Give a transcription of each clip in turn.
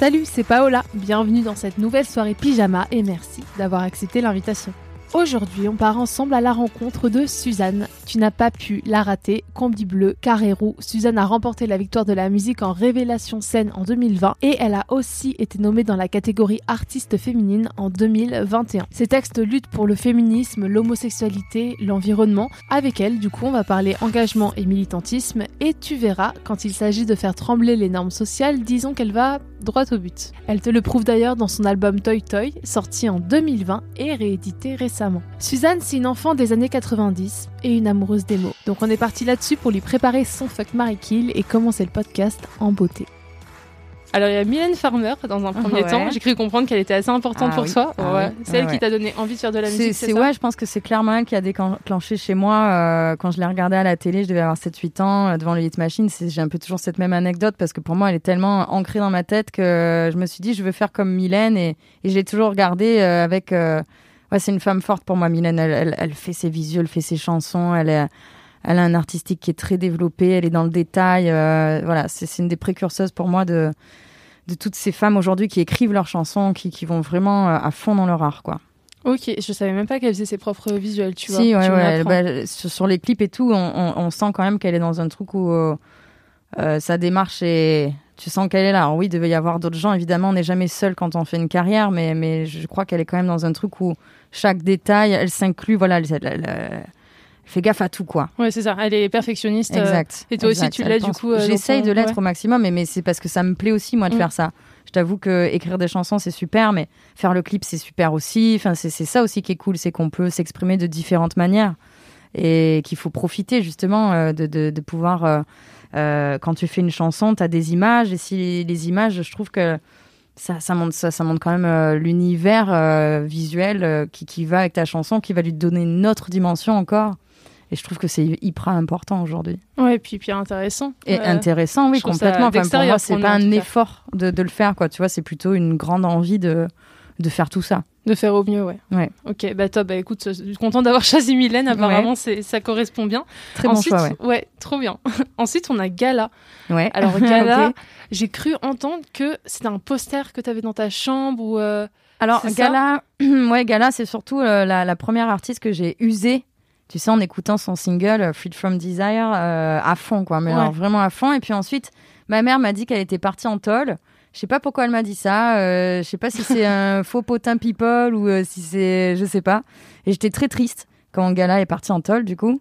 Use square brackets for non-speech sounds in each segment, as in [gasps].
Salut, c'est Paola. Bienvenue dans cette nouvelle soirée pyjama et merci d'avoir accepté l'invitation. Aujourd'hui, on part ensemble à la rencontre de Suzanne. Tu n'as pas pu la rater. Combi bleu, carré roux. Suzanne a remporté la victoire de la musique en révélation scène en 2020 et elle a aussi été nommée dans la catégorie artiste féminine en 2021. Ses textes luttent pour le féminisme, l'homosexualité, l'environnement. Avec elle, du coup, on va parler engagement et militantisme et tu verras, quand il s'agit de faire trembler les normes sociales, disons qu'elle va droit au but. Elle te le prouve d'ailleurs dans son album Toy Toy, sorti en 2020 et réédité récemment. Suzanne, c'est une enfant des années 90 et une amoureuse des mots. Donc on est parti là-dessus pour lui préparer son fuck Marie Kill et commencer le podcast en beauté. Alors il y a Mylène Farmer dans un premier Ouais. temps. J'ai cru comprendre qu'elle était assez importante Ah pour oui. toi. Ah ouais. C'est elle Ah qui t'a donné envie de faire de la musique. c'est- ouais, je pense que c'est clairement elle qui a déclenché chez moi euh, quand je l'ai regardée à la télé. Je devais avoir 7-8 ans euh, devant le Hit Machine. C'est, j'ai un peu toujours cette même anecdote parce que pour moi, elle est tellement ancrée dans ma tête que je me suis dit, je veux faire comme Mylène et, et je l'ai toujours regardée euh, avec. Ouais, c'est une femme forte pour moi, Mylène. Elle, elle, elle fait ses visuels, elle fait ses chansons. Elle est. Elle a un artistique qui est très développé, elle est dans le détail. euh, voilà, c'est, une des précurseuses pour moi de, de toutes ces femmes aujourd'hui qui écrivent leurs chansons, qui, qui vont vraiment euh, à fond dans leur art, quoi. Ok, je savais même pas qu'elle faisait ses propres visuels, tu vois. si, ouais, ouais. bah, sur, sur les clips et tout, on, on- on sent quand même qu'elle est dans un truc où euh, sa démarche est. Tu sens qu'elle est là. Alors oui, il devait y avoir d'autres gens. Évidemment, on n'est jamais seul quand on fait une carrière, mais, mais je crois qu'elle est quand même dans un truc où chaque détail, elle s'inclut. Voilà, elle, elle- elle- elle fait gaffe à tout, quoi. Ouais, c'est ça. Elle est perfectionniste. euh, Exact. et toi aussi, tu l'es, du coup, euh, J'essaye ton- de l'être ouais. au maximum, mais, mais c'est parce que ça me plaît aussi, moi, de Mm. faire ça. Je t'avoue que écrire des chansons, c'est super, mais faire le clip, c'est super aussi. Enfin, c'est ça aussi qui est cool, c'est qu'on peut s'exprimer de différentes manières et qu'il faut profiter justement euh, de, de, de pouvoir. euh, euh, quand tu fais une chanson, tu as des images, et si les, les images, je trouve que ça, ça, montre, ça, ça montre quand même euh, l'univers euh, visuel euh, qui, qui va avec ta chanson, qui va lui donner une autre dimension encore. Et je trouve que c'est hyper important aujourd'hui. Ouais, et puis, puis intéressant. Et intéressant, oui, complètement. Enfin, pour moi, c'est pas un effort de, de le faire, quoi. Tu vois, c'est plutôt une grande envie de, de faire tout ça. De faire au mieux, ouais. Ouais. Ok, bah top. Bah écoute, je suis content d'avoir [laughs] choisi Mylène. Apparemment, c'est ça correspond bien. Très bon choix, ouais. trop bien. [laughs] Ensuite, on a Gala. Ouais. Alors, [laughs] Gala, j'ai cru entendre que c'était un poster que tu avais dans ta chambre ou. euh, Alors, Gala, [clears throat] ouais, Gala, c'est surtout euh, la, la première artiste que j'ai usée. Tu sais, en écoutant son single euh, Freed from Desire euh, à fond, quoi. Mais Ouais. alors, vraiment à fond. Et puis ensuite, ma mère m'a dit qu'elle était partie en tôle. Je sais pas pourquoi elle m'a dit ça. Euh, je sais pas si c'est un [laughs] faux potin people ou euh, si c'est, je sais pas. Et j'étais très triste quand Gala est partie en tôle, du coup.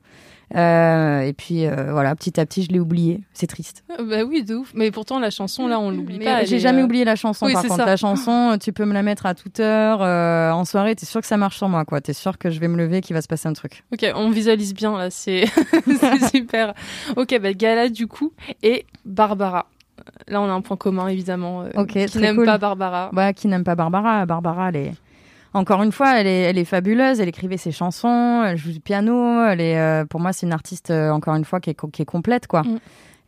Euh, et puis voilà, petit à petit, je l'ai oublié. C'est triste. Bah oui, de ouf. Mais pourtant, la chanson, là, on l'oublie pas. J'ai jamais oublié la chanson. oui, par c'est contre, ça. la chanson, tu peux me la mettre à toute heure en soirée. T'es sûr que ça marche sur moi, quoi. T'es sûr que je vais me lever, qu'il va se passer un truc. Ok, on visualise bien là, c'est [laughs] c'est super. Ok, bah Gala du coup et Barbara. Là, on a un point commun évidemment. euh, Ok, qui n'aime cool. pas Barbara. Bah, qui n'aime pas Barbara Barbara, elle est encore une fois, elle est, elle est fabuleuse. Elle écrivait ses chansons, elle joue du piano. Elle est, euh, pour moi, c'est une artiste euh, encore une fois qui est, qui est complète, quoi. Mm.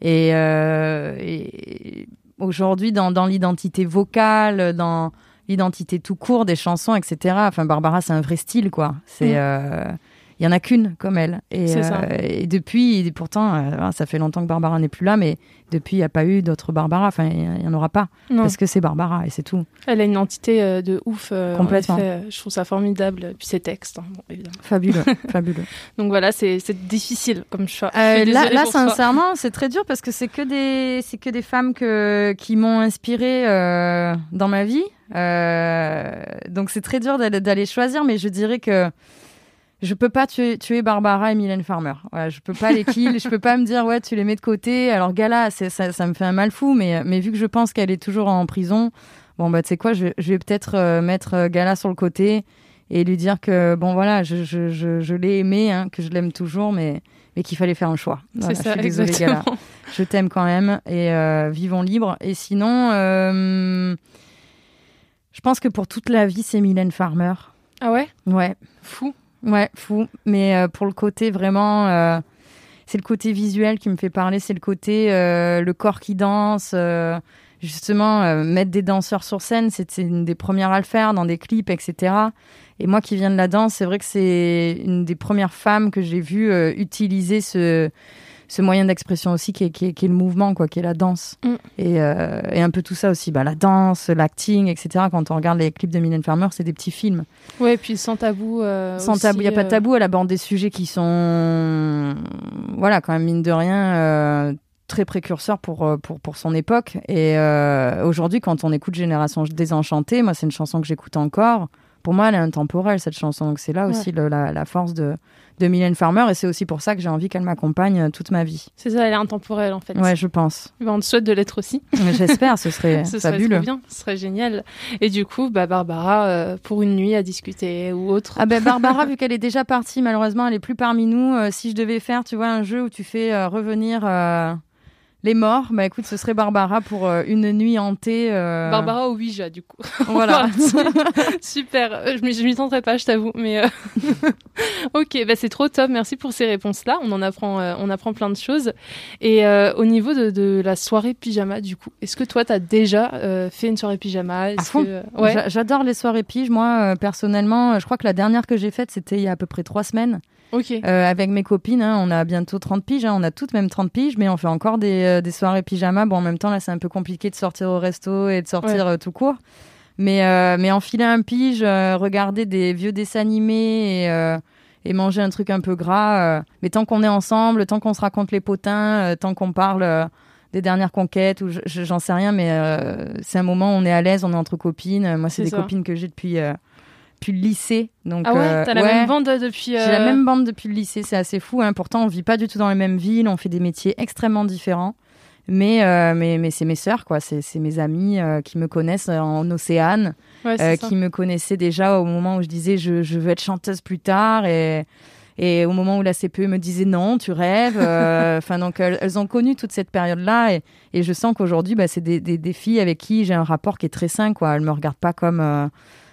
Et, et aujourd'hui, dans, dans l'identité vocale, dans l'identité tout court des chansons, etc. Enfin, Barbara, c'est un vrai style, quoi. C'est Mm. Il y en a qu'une comme elle. Et, ça. euh, et depuis, et pourtant, euh, ça fait longtemps que Barbara n'est plus là, mais depuis, il n'y a pas eu d'autres Barbara. Enfin, il n'y en aura pas. Non, Parce que c'est Barbara et c'est tout. elle a une entité euh, de ouf. en Complètement. effet, je trouve ça formidable. Puis ses textes, hein, bon, évidemment. Fabuleux, [laughs] fabuleux. Donc voilà, c'est difficile comme choix. Euh, là, là sincèrement, c'est très dur parce que c'est que des, c'est que des femmes que, qui m'ont inspirée euh, dans ma vie. Euh, donc c'est très dur d'aller choisir, mais je dirais que je peux pas tuer, tuer Barbara et Mylène Farmer. Voilà, je peux pas les kill, je peux pas me dire ouais tu les mets de côté. Alors Gala, ça, ça me fait un mal fou, mais mais vu que je pense qu'elle est toujours en prison, bon bah tu sais quoi, je, je vais peut-être euh, mettre euh, Gala sur le côté et lui dire que bon voilà, je, je, je, je l'ai aimé, hein, que je l'aime toujours, mais mais qu'il fallait faire un choix. c'est ça, je suis désolée exactement. Gala, je t'aime quand même et euh, vivons libres. Et sinon, euh, je pense que pour toute la vie c'est Mylène Farmer. Ah ouais? Ouais. Fou. Ouais, fou. Mais euh, pour le côté vraiment, euh, c'est le côté visuel qui me fait parler, c'est le côté euh, le corps qui danse. euh, justement, mettre des danseurs sur scène, c'est une des premières à le faire dans des clips, etc. Et moi qui viens de la danse, c'est vrai que c'est une des premières femmes que j'ai vues utiliser ce ce moyen d'expression aussi qui est, qui, est, qui est le mouvement, quoi, qui est la danse. Mm. Et, euh, et un peu tout ça aussi, bah, la danse, l'acting, etc. Quand on regarde les clips de Mylène Farmer, c'est des petits films. Ouais, puis sans tabou. euh, Sans aussi, tabou, il n'y a pas de euh, tabou. Elle aborde des sujets qui sont, voilà, quand même, mine de rien, euh, très précurseurs pour, euh, pour, pour son époque. Et euh, aujourd'hui, quand on écoute Génération Désenchantée, moi, c'est une chanson que j'écoute encore. Pour moi, elle est intemporelle, cette chanson. Donc, c'est là Ouais. aussi le- la, la force de, de Mylène Farmer. Et c'est aussi pour ça que j'ai envie qu'elle m'accompagne euh, toute ma vie. C'est ça, elle est intemporelle en fait. Ouais, je pense. Ben, on te souhaite de l'être aussi. [laughs] J'espère, ce serait [laughs] Ce serait fabuleux. trop bien, ce serait génial. Et du coup, bah, Barbara, euh, pour une nuit à discuter ou autre. Ah ben Barbara, [laughs] vu qu'elle est déjà partie, malheureusement, elle est plus parmi nous. Euh, si je devais faire, tu vois, un jeu où tu fais euh, revenir les morts, bah écoute, ce serait Barbara pour euh, une nuit hantée. euh, Barbara au Ouija, du coup. [laughs] Voilà. [laughs] Super. Euh, Je m'y je m'y tenterai pas, je t'avoue. Mais euh, [laughs] ok, bah c'est trop top. Merci pour ces réponses-là. On en apprend, euh, on apprend plein de choses. Et euh, au niveau de, de la soirée pyjama, du coup, est-ce que toi, t'as déjà euh, fait une soirée pyjama? Est-ce fond. que- Ouais. J'a- J'adore les soirées pige. Moi, euh, personnellement, je crois que la dernière que j'ai faite, c'était il y a à peu près trois semaines. Ok. Euh, avec mes copines, hein, on a bientôt 30 piges, hein, on a toutes même 30 piges, mais on fait encore des, euh, des soirées pyjama. Bon, en même temps, là, c'est un peu compliqué de sortir au resto et de sortir euh, tout court. Mais, euh, mais enfiler un pige, euh, regarder des vieux dessins animés et, euh, et manger un truc un peu gras. euh, mais tant qu'on est ensemble, tant qu'on se raconte les potins, euh, tant qu'on parle des dernières conquêtes, ou je- je- j'en sais rien, mais euh, c'est un moment où on est à l'aise, on est entre copines. Moi, c'est des ça. copines que j'ai depuis, euh, depuis le lycée. Donc, ah ouais, euh, t'as la ouais. même bande depuis. J'ai euh, la même bande depuis le lycée, c'est assez fou. Hein. Pourtant, on vit pas du tout dans les mêmes villes, on fait des métiers extrêmement différents. Mais, euh, mais, mais c'est mes sœurs, quoi. C'est c'est mes amis euh, qui me connaissent en Océane, ouais, euh, qui me connaissaient déjà au moment où je disais je, je veux être chanteuse plus tard. Et, et au moment où la CPE me disait non, tu rêves. euh, [laughs] Enfin, donc, elles, elles ont connu toute cette période-là. Et, et je sens qu'aujourd'hui, bah, c'est des, des, des filles avec qui j'ai un rapport qui est très sain, quoi. Elles me regardent pas comme. euh,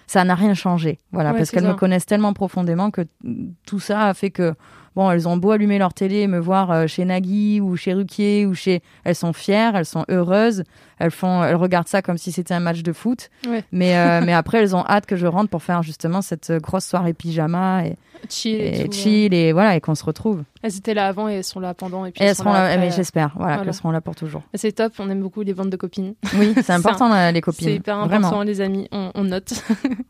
ça n'a rien changé. Voilà, Ouais, parce qu'elles me connaissent tellement profondément que tout ça a fait que, bon, elles ont beau allumer leur télé et me voir euh, chez Nagui ou chez Ruquier ou chez. Elles sont fières, elles sont heureuses, elles, font, elles regardent ça comme si c'était un match de foot. Ouais. Mais, euh, [laughs] mais après, elles ont hâte que je rentre pour faire justement cette euh, grosse soirée pyjama et, Chill et, et tout, chill et voilà, et qu'on se retrouve. Elles étaient là avant et elles sont là pendant. Et puis Et elles seront là, mais euh. j'espère, voilà, voilà. qu'elles seront là pour toujours. C'est top, on aime beaucoup les bandes de copines. Oui, c'est [laughs] important, les copines. C'est hyper important, Vraiment. les amis, on, on note.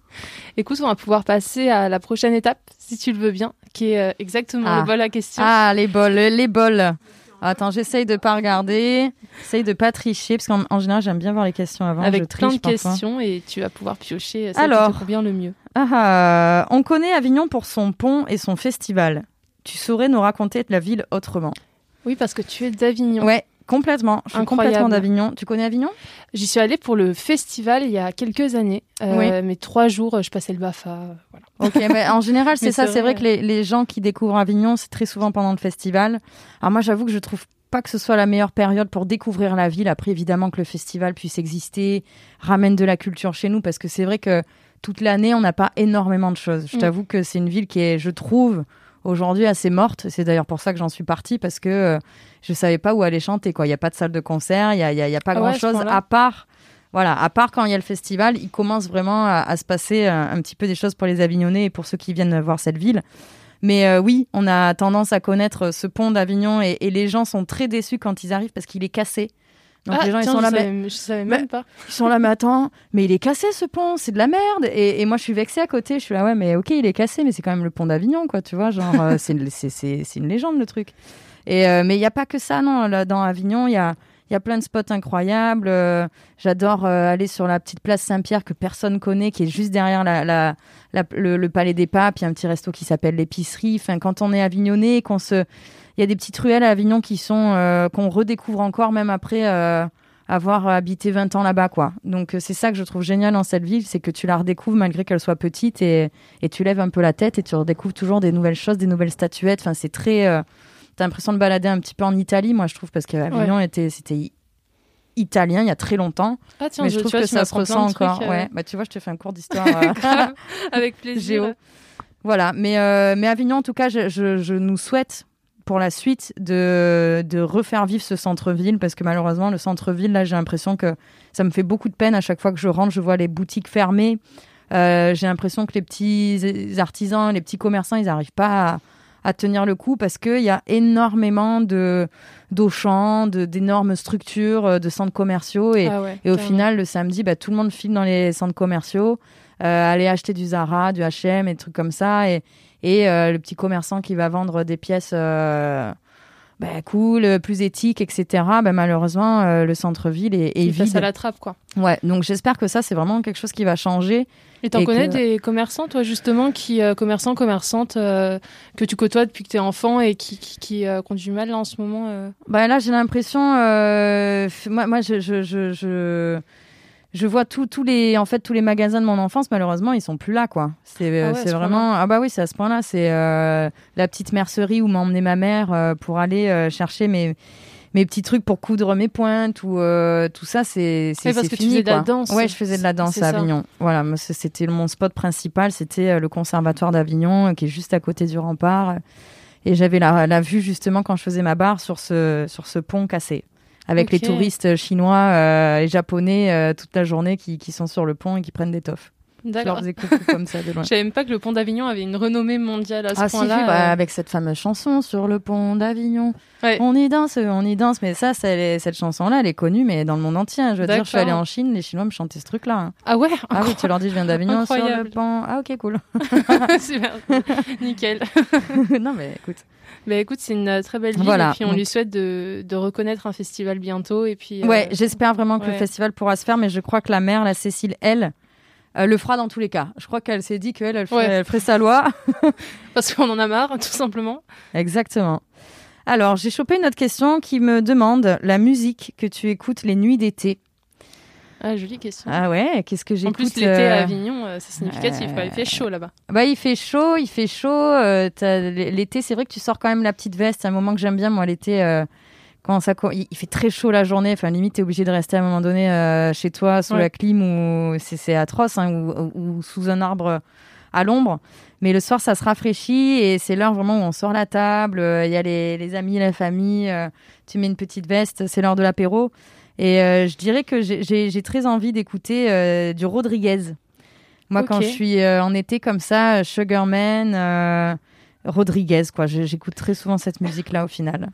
[laughs] Écoute, on va pouvoir passer à la prochaine étape, si tu le veux bien, qui est euh, exactement Ah. le bol à question. Ah, les bols, les bols. Attends, j'essaye de pas regarder, j'essaye de pas tricher, parce qu'en en général, j'aime bien voir les questions avant. avec je plein de triche parfois. questions et tu vas pouvoir piocher euh, celle Alors. qui te convient le mieux. Ah, ah, on connaît Avignon pour son pont et son festival. Tu saurais nous raconter la ville autrement Oui, parce que tu es d'Avignon. Ouais, complètement. Je suis Incroyable. complètement d'Avignon. Tu connais Avignon? J'y suis allée pour le festival il y a quelques années. Euh, Oui. Mais trois jours, euh, je passais le BAFA. euh, Voilà. Ok, mais [laughs] en général, c'est ça. c'est vrai, vrai. que les, les gens qui découvrent Avignon, c'est très souvent pendant le festival. Alors moi, j'avoue que je trouve pas que ce soit la meilleure période pour découvrir la ville. Après, évidemment que le festival puisse exister, ramène de la culture chez nous, parce que c'est vrai que toute l'année, on n'a pas énormément de choses. Je Mm. t'avoue que c'est une ville qui est, je trouve, aujourd'hui assez morte. C'est d'ailleurs pour ça que j'en suis partie, parce que euh, je savais pas où aller chanter. Quoi, il y a pas de salle de concert, il y a, y a- il y a pas Ah grand chose à part. Voilà, à part quand il y a le festival, il commence vraiment à, à se passer euh, un, petit peu des choses pour les Avignonnais et pour ceux qui viennent voir cette ville. Mais euh, oui, on a tendance à connaître ce pont d'Avignon et, et les gens sont très déçus quand ils arrivent parce qu'il est cassé. Donc Ah, les gens tiens, ils sont je là, mais savais, je savais mais- même pas. ils sont là, mais attends, mais il est cassé ce pont, c'est de la merde. Et, et moi, je suis vexée à côté. Je suis là, ouais, mais ok, il est cassé, mais c'est quand même le pont d'Avignon, quoi, tu vois. Genre, euh, c'est une- c'est- c'est- c'est une légende, le truc. Euh, mais il n'y a pas que ça, non. Là, dans Avignon, il y a, Il y a plein de spots incroyables. Euh, J'adore euh, aller sur la petite place Saint-Pierre que personne connaît, qui est juste derrière la, la, le, Palais des Papes. Il y a un petit resto qui s'appelle l'épicerie. Enfin, quand on est avignonné, qu'on se, il y a des petites ruelles à Avignon qui sont qu'on redécouvre encore même après avoir habité 20 ans là-bas, quoi. Donc c'est ça que je trouve génial dans cette ville, c'est que tu la redécouvres malgré qu'elle soit petite et, et tu lèves un peu la tête et tu redécouvres toujours des nouvelles choses, des nouvelles statuettes. Enfin, c'est très. T'as l'impression de balader un petit peu en Italie, moi je trouve, parce qu'Avignon était, c'était italien il y a très longtemps. Ah tiens, mais je, trouve vois, que ça se ressent encore. euh, Ouais, bah tu vois, je te fais un cours d'histoire. [laughs] euh, [laughs] avec plaisir. Géo. Voilà, mais, euh, mais Avignon, en tout cas, je, je- je nous souhaite pour la suite de, de refaire vivre ce centre-ville parce que malheureusement, le centre-ville, là, j'ai l'impression que ça me fait beaucoup de peine à chaque fois que je rentre, je vois les boutiques fermées. J'ai l'impression que les petits artisans, les petits commerçants, ils n'arrivent pas à, à tenir le coup parce qu'il y a énormément de d'Auchan, d'énormes structures, euh, de centres commerciaux et, Ah ouais, et au final, le samedi, bah, tout le monde file dans les centres commerciaux, euh, aller acheter du Zara, du H&M et des trucs comme ça. Et, et euh, le petit commerçant qui va vendre des pièces euh, bah, cool, plus éthiques, etc. Bah, malheureusement, euh, le centre-ville est, est passe vide. à la trappe, quoi. Ouais, donc j'espère que ça, c'est vraiment quelque chose qui va changer. Et t'en connais que- des commerçants, toi, justement, qui, euh, commerçants, commerçantes, euh, que tu côtoies depuis que t'es enfant et qui, qui, qui, euh, qui ont du mal, là, en ce moment euh? Bah là, j'ai l'impression, euh, moi, moi, je, je, je, je, je vois tous les, en fait, tous les magasins de mon enfance. Malheureusement, ils sont plus là, quoi. C'est, euh, Ah ouais, ce vraiment, ah bah oui, c'est à ce point-là. C'est euh, la petite mercerie où m'a emmené ma mère euh, pour aller euh, chercher mes mes petits trucs pour coudre mes pointes ou tout ça, c'est c'est Oui, parce que tu fini, faisais de la danse. Ouais, je faisais de la danse à ça. Avignon. Voilà, c'était mon spot principal, c'était le conservatoire d'Avignon, qui est juste à côté du rempart. Et j'avais la, la vue justement quand je faisais ma barre sur ce, sur ce pont cassé. Avec les touristes chinois euh, et japonais euh, toute la journée qui, qui sont sur le pont et qui prennent des toffes. Je leur D'accord. faisais coucou comme ça de [laughs] loin. Je savais même pas que le pont d'Avignon avait une renommée mondiale à ce Ah si, si, point-là. bah, euh. avec cette fameuse chanson sur le pont d'Avignon. Ouais. On y danse, on y danse. Mais ça, cette chanson-là, elle est connue, mais dans le monde entier. hein. Je veux dire, je suis allée en Chine, les Chinois me chantaient ce truc-là. hein. Ah ouais Ah oui, tu leur dis, je viens d'Avignon sur le pont. Ah ok, cool. [laughs] Super, [laughs] nickel. non mais écoute. Bah écoute, c'est une euh, très belle ville Voilà, et puis on donc- lui souhaite de, de reconnaître un festival bientôt et puis. euh, Ouais, j'espère vraiment que le festival pourra se faire, mais je crois que la mère, la Cécile, elle, euh, le fera dans tous les cas. Je crois qu'elle s'est dit qu'elle, elle ferait, Ouais. elle ferait sa loi. [laughs] parce qu'on en a marre, tout simplement. Exactement. Alors, j'ai chopé une autre question qui me demande la musique que tu écoutes les nuits d'été. Ah, jolie question. Ah ouais, qu'est-ce que en j'écoute plus, l'été euh, à Avignon, euh, c'est significatif. Il fait chaud là-bas. Bah, il fait chaud, il fait chaud. euh, l'été, c'est vrai que tu sors quand même la petite veste. C'est un moment que j'aime bien, moi, l'été. Quand ça, il fait très chaud la journée. Enfin, limite, t'es obligé de rester à un moment donné euh, chez toi, sous Ouais. la clim ou c'est atroce, hein, ou, ou- ou sous un arbre à l'ombre. Mais le soir, ça se rafraîchit et c'est l'heure vraiment où on sort la table. euh, Il y a les, les amis, la famille. euh, tu mets une petite veste, c'est l'heure de l'apéro. Et euh, je dirais que j'ai- très envie d'écouter du Rodriguez. Moi, quand je suis en été comme ça, Sugarman, Rodriguez, quoi. J'écoute très souvent cette musique-là au final.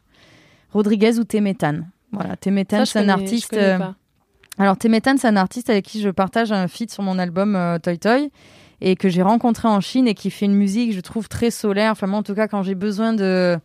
Rodriguez ou Temetan. Voilà, Temetan, c'est un artiste. euh, alors, Temetan, c'est un artiste avec qui je partage un feat sur mon album euh, Toy Toy et que j'ai rencontré en Chine et qui fait une musique, je trouve, très solaire. Enfin, moi, en tout cas, quand j'ai besoin de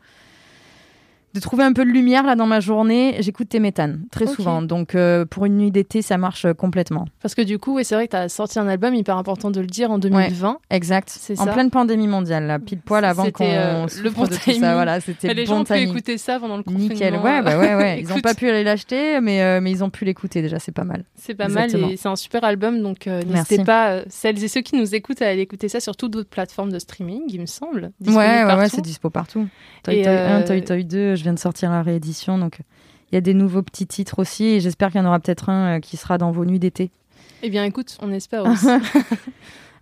de trouver un peu de lumière là dans ma journée, j'écoute Temetan très souvent. Donc, euh, pour une nuit d'été, ça marche euh, complètement. Parce que du coup, ouais, c'est vrai que tu as sorti un album hyper important de le dire en 2020. Exact. C'est En ça. pleine pandémie mondiale, là, pile poil avant qu'on euh, le bon de tout ça. Voilà, c'était Et le les bon gens ont pu timing. écouter ça pendant le confinement. Nickel. Ouais, bah ouais, ouais. [laughs] Ils n'ont pas pu aller l'acheter, mais, euh, mais ils ont pu l'écouter déjà. C'est pas mal. C'est pas Exactement. mal et c'est un super album, donc n'hésitez pas, celles et ceux qui nous écoutent, à aller écouter ça sur toutes d'autres plateformes de streaming, il me semble. Ouais, ouais, ouais, c'est dispo partout. Toy Toy 1, euh, Toy Toy 2, je viens de sortir la réédition, donc il y a des nouveaux petits titres aussi, et j'espère qu'il y en aura peut-être un euh, qui sera dans vos nuits d'été. Eh bien, écoute, on espère [laughs] aussi.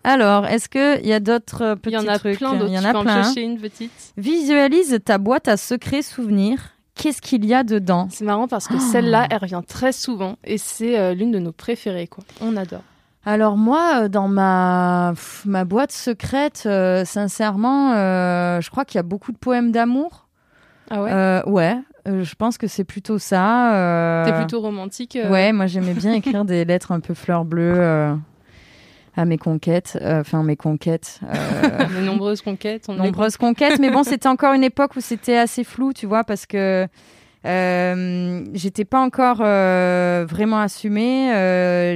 Alors, est-ce qu'il y a d'autres euh, Il petits y en a trucs? plein d'autres. Il y en Tu a en plein. une petite. Visualise ta boîte à secrets souvenirs. Qu'est-ce qu'il y a dedans? C'est marrant parce que celle-là, elle revient très souvent et c'est euh, l'une de nos préférées. Quoi. On adore. Alors moi, dans ma, pff, ma boîte secrète, euh, sincèrement, euh, je crois qu'il y a beaucoup de poèmes d'amour. Ah ouais Euh, ouais, euh, je pense que c'est plutôt ça. euh, T'es plutôt romantique. Ouais, moi j'aimais bien écrire des lettres un peu fleur bleue euh, à mes conquêtes, euh, enfin mes conquêtes. euh, [laughs] Les nombreuses conquêtes. On est- nombreuses conquêtes, mais bon, [laughs] c'était encore une époque où c'était assez flou, tu vois, parce que Euh, j'étais pas encore vraiment assumée.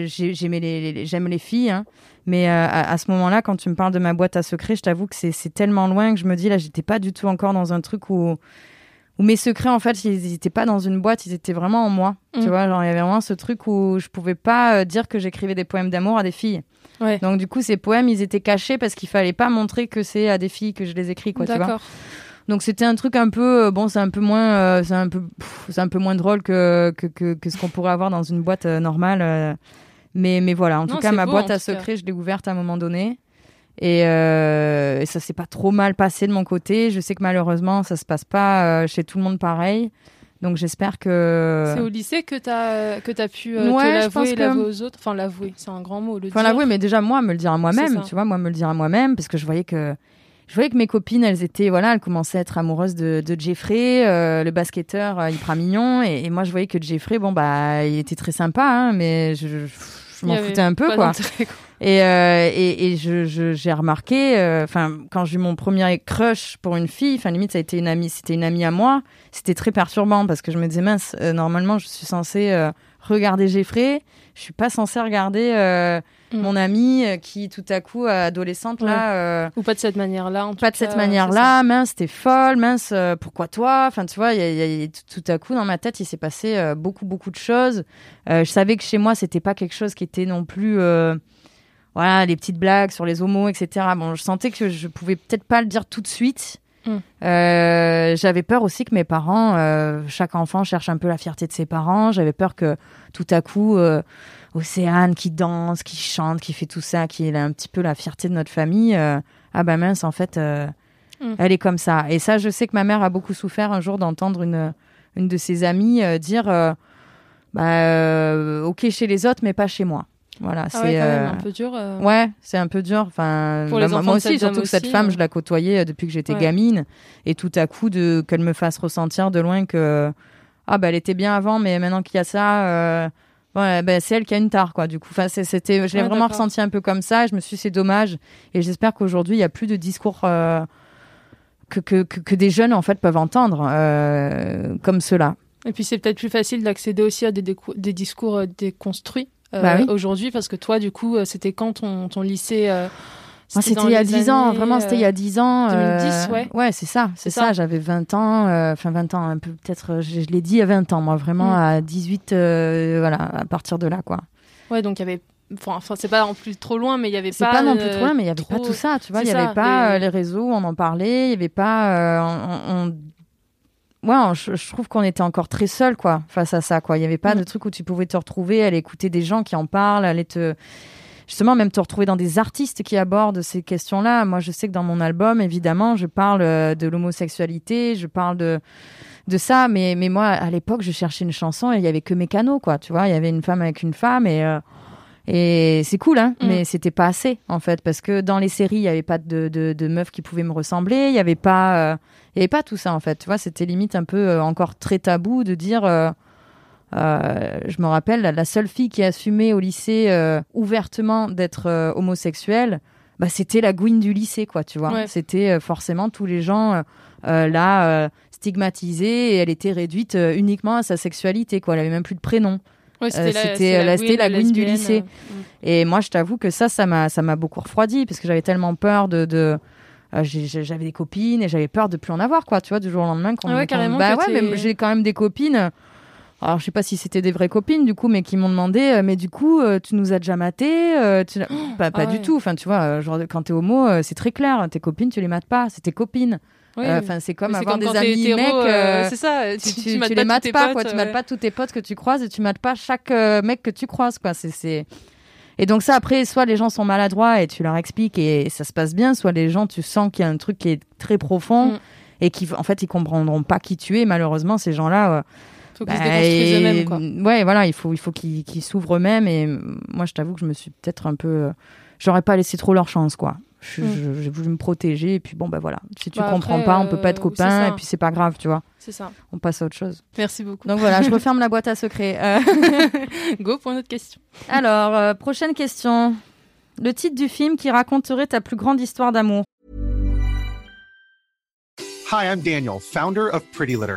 J'ai- j'aimais les, les- j'aime les filles, hein. mais à, à ce moment-là, quand tu me parles de ma boîte à secrets, je t'avoue que c'est c'est tellement loin que je me dis là, j'étais pas du tout encore dans un truc où où mes secrets en fait, ils étaient pas dans une boîte, ils étaient vraiment en moi. Mm. Tu vois, genre il y avait vraiment ce truc où je pouvais pas euh, dire que j'écrivais des poèmes d'amour à des filles. Ouais. Donc du coup, ces poèmes, ils étaient cachés parce qu'il fallait pas montrer que c'est à des filles que je les écris, quoi. Tu vois. Donc c'était un truc un peu euh, bon, c'est un peu moins, euh, c'est un peu, c'est un peu moins drôle que que, que, que ce qu'on pourrait avoir dans une boîte normale. mais mais voilà, en Non, tout cas ma beau, boîte à secrets, je l'ai ouverte à un moment donné. Et, euh, et ça s'est pas trop mal passé de mon côté. Je sais que malheureusement, ça se passe pas euh, chez tout le monde pareil. Donc j'espère que. C'est au lycée que t'as que t'as pu euh, Ouais, te l'avouer que- aux autres. Enfin l'avouer, c'est un grand mot. Le Enfin, l'avouer, mais déjà, moi, me le dire à moi-même, tu vois, moi, me le dire à moi-même, parce que je voyais que. Je voyais que mes copines, elles étaient, voilà, elles commençaient à être amoureuses de, de Jeffrey, euh, le basketteur euh, hyper mignon, et, et moi, je voyais que Jeffrey, bon, bah, il était très sympa, hein, mais je, je, je m'en foutais un peu, quoi. Et, euh, et, et je, je- j'ai remarqué, euh, enfin, quand j'ai eu mon premier crush pour une fille, enfin, limite, ça a été une amie, c'était une amie à moi, c'était très perturbant parce que je me disais, mince, euh, normalement, je suis censée regarder Jeffrey, je suis pas censée regarder euh, Mm. mon amie euh, qui, tout à coup, adolescente, là, euh, Ou pas de cette manière-là. en tout pas de cas, cette c'est manière-là, mince, t'es folle, mince, euh, pourquoi toi? Enfin, tu vois, il y a- il y a- y a- tout, tout à coup, dans ma tête, il s'est passé euh, beaucoup, beaucoup de choses. Euh, je savais que chez moi, c'était pas quelque chose qui était non plus, euh, voilà, les petites blagues sur les homos, etc. Bon, je sentais que je pouvais peut-être pas le dire tout de suite. Mm. Euh, j'avais peur aussi que mes parents, euh, chaque enfant cherche un peu la fierté de ses parents. J'avais peur que tout à coup, euh, Océane qui danse, qui chante, qui fait tout ça, qui est un petit peu la fierté de notre famille. ah bah mince, en fait, Mm. elle est comme ça. Et ça, je sais que ma mère a beaucoup souffert un jour d'entendre une, une de ses amies dire bah, ok chez les autres, mais pas chez moi. Voilà, Ah c'est ouais, euh, un peu dur. euh. Ouais, c'est un peu dur. Enfin, bah, moi- aussi, surtout que cette aussi, femme, euh. je la côtoyais depuis que j'étais Ouais. gamine, et tout à coup de qu'elle me fasse ressentir de loin que ah bah elle était bien avant, mais maintenant qu'il y a ça, bah, c'est elle qui a une tare quoi. Du coup, enfin c'était, je l'ai Ouais, vraiment ressenti un peu comme ça. Je me suis, dit, c'est dommage, et j'espère qu'aujourd'hui il y a plus de discours. euh, que, que, que, des jeunes en fait peuvent entendre euh, comme cela. Et puis c'est peut-être plus facile d'accéder aussi à des, discours déconstruits Bah oui. aujourd'hui parce que toi, du coup, euh, c'était quand ton, ton lycée euh, C'était il y a les 10 ans, vraiment, c'était il y euh, a 10 ans. 2010, euh, ouais. Ouais, c'est ça, c'est ça. J'avais 20 ans, euh, enfin 20 ans, un peu peut-être, euh, je, l'ai dit à 20 ans, moi, vraiment Mm. à 18, euh, voilà, à partir de là, quoi. Ouais, donc il y avait. Enfin, c'est pas en plus trop loin, mais il y avait C'est pas. pas, non plus euh, trop loin, mais il y avait pas tout ça, tu vois. Il y avait pas les- euh, réseaux, où on en parlait, il y avait pas. euh, on- Ouais, on- je, je trouve qu'on était encore très seul, quoi, face à ça, quoi. Il y avait pas Mm. de truc où tu pouvais te retrouver, aller écouter des gens qui en parlent, aller te justement même te retrouver dans des artistes qui abordent ces questions-là. Moi, je sais que dans mon album, évidemment, je parle euh, de l'homosexualité, je parle de de ça, mais mais moi, à l'époque, je cherchais une chanson et il y avait que Mécano, quoi. Tu vois, il y avait une femme avec une femme et euh, et c'est cool, hein, Mm. mais c'était pas assez en fait, parce que dans les séries, il y avait pas de, de, de meufs qui pouvaient me ressembler, il y avait pas, euh, y avait pas tout ça en fait. Tu vois, c'était limite un peu euh, encore très tabou de dire. euh, euh, je me rappelle, la- seule fille qui assumait au lycée ouvertement d'être homosexuelle, bah, c'était la Gwyn du lycée, quoi, tu vois. Ouais. C'était forcément tous les gens là stigmatisés et elle était réduite uniquement à sa sexualité, quoi. Elle avait même plus de prénom. Ouais, Euh, la- c'était- la Gwyn du lycée. euh, mm. Et moi, je t'avoue que ça, ça m'a, ça m'a beaucoup refroidi parce que j'avais tellement peur de. de euh, j'avais des copines et j'avais peur de plus en avoir, quoi, tu vois, du jour au lendemain. qu'on Ah ouais, Bah ouais, mais j'ai quand même des copines. Alors, je sais pas si c'était des vraies copines, du coup, mais qui m'ont demandé, euh, mais du coup, euh, tu nous as déjà maté euh, tu... n'as- Pas, pas ah du tout. Enfin, tu vois, genre, quand t'es homo, c'est très clair. Tes copines, tu les mates pas. C'est tes copines. Oui, Euh. Enfin, c'est comme Mais avoir comme des amis hétéro, mecs. euh, euh, c'est ça. tu, Tu, les mates tes pas, potes, quoi. Tu mates pas tous tes potes que tu croises et tu mates pas chaque euh, mec que tu croises, quoi. C'est. Et donc ça, après, soit les gens sont maladroits et tu leur expliques et ça se passe bien, soit les gens, tu sens qu'il y a un truc qui est très profond Mm. et qui, en fait, ils comprendront pas qui tu es. Malheureusement, ces gens-là, Faut qu'ils se bah, et- eux-mêmes, quoi. Ouais, voilà, il faut, il faut qu'ils, s'ouvrent eux-mêmes. Et moi, je t'avoue que je me suis peut-être un peu, j'aurais pas laissé trop leur chance, quoi. Je- Mm. J'ai voulu me protéger et puis bon, bah voilà. Si tu Bah, comprends après, pas, on peut pas être euh, copains et puis c'est pas grave, tu vois. C'est ça. On passe à autre chose. Merci beaucoup. Donc voilà, je [laughs] referme la boîte à secrets. Euh, [laughs] Go pour une autre question. alors, euh, prochaine question. Le titre du film qui raconterait ta plus grande histoire d'amour. Hi, I'm Daniel, founder of Pretty Litter.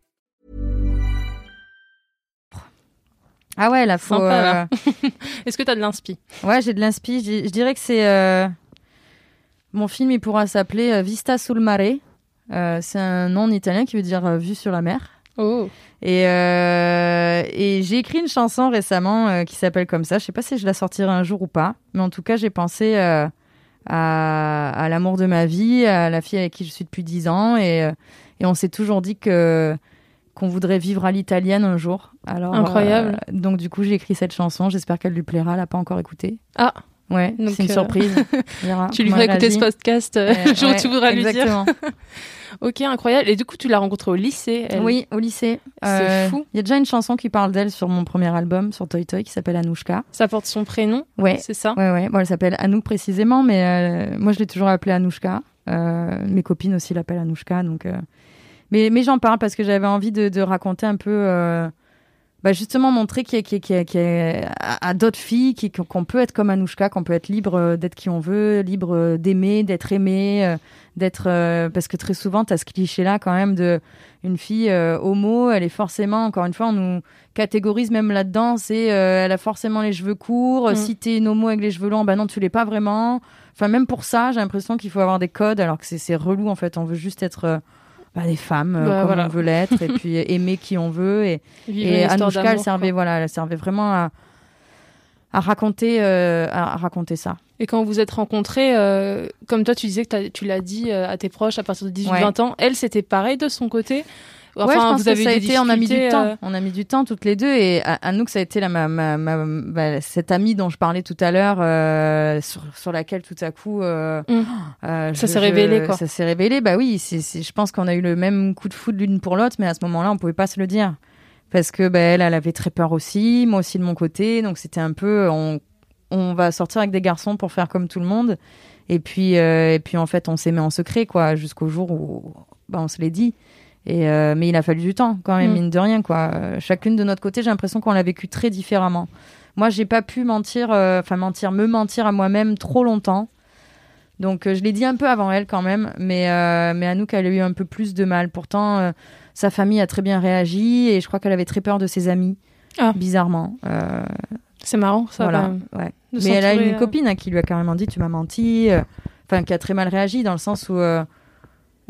Ah ouais, là, faut. Euh, [laughs] Est-ce que t'as de l'inspi? Ouais, j'ai de l'inspi. Je, dirais que c'est. euh, Mon film, il pourra s'appeler euh, Vista sul mare. Euh, c'est un nom en italien qui veut dire vue sur la mer. Oh. Et, et j'ai écrit une chanson récemment qui s'appelle comme ça. Je sais pas si je la sortirai un jour ou pas, mais en tout cas, j'ai pensé à, à l'amour de ma vie, à la fille avec qui je suis depuis 10 ans, et, et on s'est toujours dit que qu'on voudrait vivre à l'italienne un jour. Alors, Incroyable. euh, donc du coup, j'ai écrit cette chanson. J'espère qu'elle lui plaira. Elle l'a pas encore écoutée. Ah, Ouais, c'est une euh, surprise. [laughs] Tu lui feras écouter ce podcast euh, le jour où ouais, tu voudras lui dire. Ok, incroyable. Et du coup, tu l'as rencontrée au lycée elle. Oui, au lycée. C'est Euh, fou. Il y a déjà une chanson qui parle d'elle sur mon premier album, sur Toy Toy, qui s'appelle Anouchka. Ça porte son prénom, Ouais, c'est ça? Ouais, ouais. Bon, elle s'appelle Anouk précisément, mais moi je l'ai toujours appelée Anouchka. Mes copines aussi l'appellent Anouchka, donc. Mais, mais j'en parle parce que j'avais envie de, de raconter un peu. euh, bah, justement montrer qu'il y a, qu'il y a- qu'il y a- qu'il y a- à, d'autres filles qu'on peut être comme Anouchka, qu'on peut être libre euh, d'être qui on veut, libre euh, d'aimer, d'être aimé, d'être euh, parce que très souvent tu as ce cliché là quand même de une fille euh, homo, elle est forcément encore une fois on nous catégorise même là-dedans, c'est euh, elle a forcément les cheveux courts, Mm. si t'es une homo avec les cheveux longs, bah non tu l'es pas vraiment. Enfin même pour ça, j'ai l'impression qu'il faut avoir des codes alors que c'est c'est relou en fait, on veut juste être bah, des femmes euh, Bah, comme voilà. on veut l'être et puis [laughs] aimer qui on veut et et Anouchka, elle servait, quoi. voilà, elle servait vraiment à, à raconter, euh, à, à raconter ça. Et quand vous vous êtes rencontrés, euh, comme toi, tu disais que tu l'as dit à tes proches à partir de 18-20 ans, elle, c'était pareil de son côté? Enfin, ouais, je pense vous que avez ça a été, on a mis du temps. euh, On a mis du temps toutes les deux. Et à- Anouk, ça a été la, ma, ma, ma- bah, cette amie dont je parlais tout à l'heure, euh, sur, sur laquelle tout à coup, euh, [gasps] euh, Ça s'est révélé, quoi. Ça s'est révélé. Bah oui, je pense qu'on a eu le même coup de foudre l'une pour l'autre, mais à ce moment-là, on pouvait pas se le dire parce que bah, elle, elle avait très peur aussi, moi aussi de mon côté. Donc c'était un peu, on, on va sortir avec des garçons pour faire comme tout le monde. Et puis, euh, et puis en fait, on s'aimait en secret, quoi, jusqu'au jour où bah, on se l'est dit. Et euh, mais il a fallu du temps, quand même, Mm. mine de rien, quoi. Euh, chacune de notre côté, j'ai l'impression qu'on l'a vécu très différemment. Moi, j'ai pas pu mentir, euh, enfin mentir, me mentir à moi-même trop longtemps. Donc, je l'ai dit un peu avant elle, quand même. Mais, mais Anouk, elle a eu un peu plus de mal. Pourtant, sa famille a très bien réagi et je crois qu'elle avait très peur de ses amis, Ah. bizarrement. C'est marrant, ça. voilà. ouais. Mais elle a une copine hein, qui lui a carrément dit tu m'as menti, enfin qui a très mal réagi dans le sens où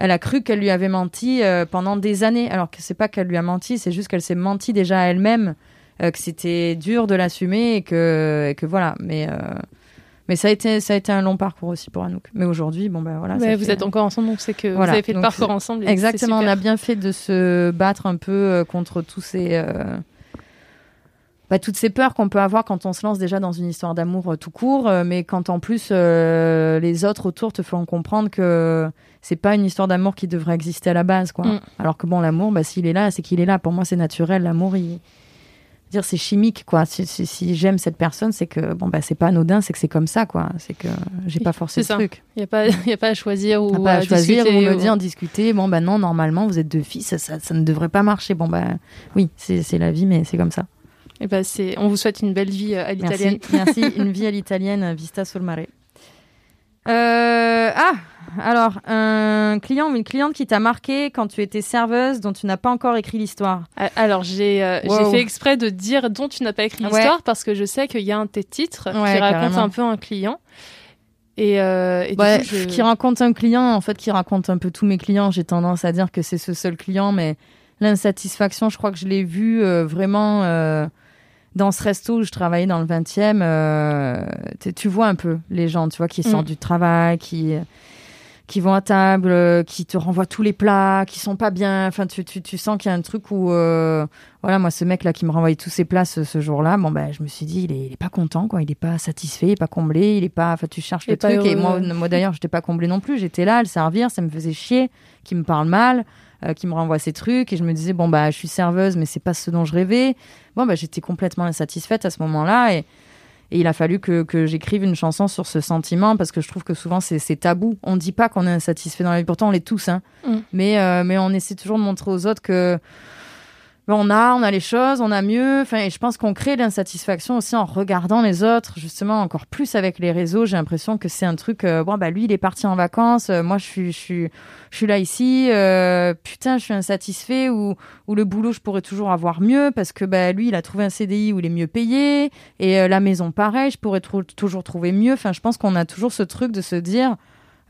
elle a cru qu'elle lui avait menti euh, pendant des années, alors que c'est pas qu'elle lui a menti, c'est juste qu'elle s'est menti déjà à elle-même, euh, que c'était dur de l'assumer et que, et que voilà. Mais euh, mais ça a été ça a été un long parcours aussi pour Anouk. Mais aujourd'hui bon ben voilà. Ouais, vous fait- êtes encore ensemble, donc c'est que Voilà, vous avez fait le parcours ensemble. Exactement, on a bien fait de se battre un peu contre tous ces, bah, toutes ces peurs qu'on peut avoir quand on se lance déjà dans une histoire d'amour euh, tout court, euh, mais quand en plus euh, les autres autour te font comprendre que c'est pas une histoire d'amour qui devrait exister à la base, quoi. Mm. Alors que bon, l'amour, bah, s'il est là, c'est qu'il est là. Pour moi, c'est naturel. L'amour, il dire c'est chimique quoi si, si, si j'aime cette personne c'est que bon bah c'est pas anodin c'est que c'est comme ça quoi c'est que j'ai pas forcé ça. truc Il n'y a, pas- [laughs] y a pas à choisir ou pas à choisir ou discuter me ou- dire discuter bon bah non normalement vous êtes deux filles ça, ça, ça ne devrait pas marcher bon bah oui c'est c'est la vie mais c'est comme ça Eh ben, c'est- on vous souhaite une belle vie euh, à l'italienne. [laughs] merci merci [laughs] une vie à l'italienne vista sul mare Euh, ah alors un client ou une cliente qui t'a marqué quand tu étais serveuse dont tu n'as pas encore écrit l'histoire? Alors, j'ai euh, Wow. fait exprès de dire dont tu n'as pas écrit Ouais. l'histoire parce que je sais qu'il y a un de tes titres Ouais, qui raconte carrément. un peu un client. Et, euh, et du Ouais, coup, je- qui raconte un client, en fait, qui raconte un peu tous mes clients. J'ai tendance à dire que c'est ce seul client, mais l'insatisfaction, je crois que je l'ai vu euh, vraiment euh, dans ce resto où je travaillais dans le 20e. euh, tu- vois un peu les gens, tu vois, qui sortent Mm. du travail, qui qui vont à table, euh, qui te renvoient tous les plats, qui sont pas bien. Enfin, tu, tu, tu sens qu'il y a un truc où, euh, voilà, moi, ce mec-là qui me renvoyait tous ses plats ce, ce jour-là, bon, ben, je me suis dit, il est, il est pas content, quoi. Il est pas satisfait, il est pas comblé, il est pas, enfin, tu cherches Il le truc. Et moi, moi d'ailleurs, j'étais pas comblée non plus. J'étais là, à le servir, ça me faisait chier, qu'il me parle mal. Euh, qui me renvoie ces trucs et je me disais bon bah je suis serveuse mais c'est pas ce dont je rêvais. Bon bah j'étais complètement insatisfaite à ce moment-là et, et il a fallu que, que j'écrive une chanson sur ce sentiment parce que je trouve que souvent c'est tabou. On dit pas qu'on est insatisfait dans la vie, pourtant on l'est tous, hein. Mm. Mais, euh, mais on essaie toujours de montrer aux autres que on a, on a les choses, on a mieux. Enfin, et je pense qu'on crée l'insatisfaction aussi en regardant les autres, justement encore plus avec les réseaux. J'ai l'impression que c'est un truc. euh, bon, bah lui, il est parti en vacances. euh, moi, je suis, je suis, je suis là ici. euh, putain, je suis insatisfait. Ou, ou le boulot, je pourrais toujours avoir mieux parce que bah lui, il a trouvé un CDI où il est mieux payé. Et la maison, pareil, je pourrais toujours trouver mieux. Enfin, je pense qu'on a toujours ce truc de se dire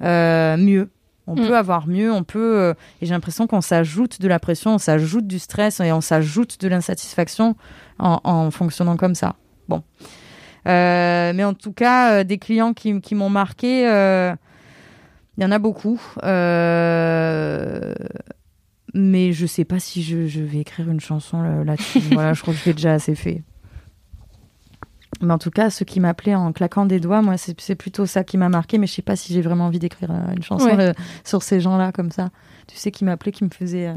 mieux. On Mm. peut avoir mieux, on peut. euh, et j'ai l'impression qu'on s'ajoute de la pression, on s'ajoute du stress et on s'ajoute de l'insatisfaction en, en fonctionnant comme ça. Bon. Euh, mais en tout cas, euh, des clients qui, qui m'ont marqué, euh, il y en a beaucoup. Euh, mais je sais pas si je, je vais écrire une chanson là- là-dessus. [laughs] voilà, je crois que je l'ai déjà assez fait. Mais en tout cas, ceux qui m'appelaient en claquant des doigts, moi, c'est plutôt ça qui m'a marqué. Mais je sais pas si j'ai vraiment envie d'écrire euh, une chanson Ouais. euh, sur ces gens-là comme ça. Tu sais, qui m'appelaient, qui me faisaient euh,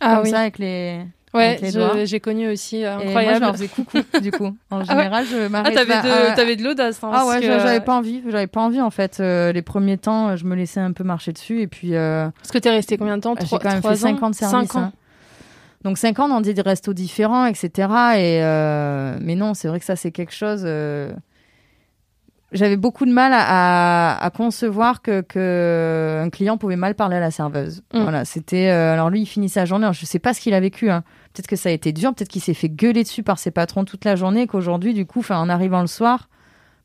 Ah comme oui. ça avec les. Ouais, j'ai connu aussi, euh, Et moi, je incroyable. leur faisais coucou, du coup. [laughs] En ouais. général, je ah, m'arrêtais. t'avais pas- de, t'avais de l'audace. Hein, Ah ouais, que, j'avais pas envie. J'avais pas envie, en fait. Euh, les premiers temps, je me laissais un peu marcher dessus. Et puis, euh, Parce que t'es resté combien de temps? j'ai Trois- quand même fait ans 5 ans? de service. Cinq ans. hein. Donc 5 ans dans des restos différents, etc. Et euh, mais non, c'est vrai que ça c'est quelque chose. euh, J'avais beaucoup de mal à, à- à concevoir que, que un client pouvait mal parler à la serveuse. Mm. Voilà, c'était. euh, alors lui, il finit sa journée. Alors, je sais pas ce qu'il a vécu. hein. Peut-être que ça a été dur. Peut-être qu'il s'est fait gueuler dessus par ses patrons toute la journée. et Qu'aujourd'hui, du coup, enfin, en arrivant le soir,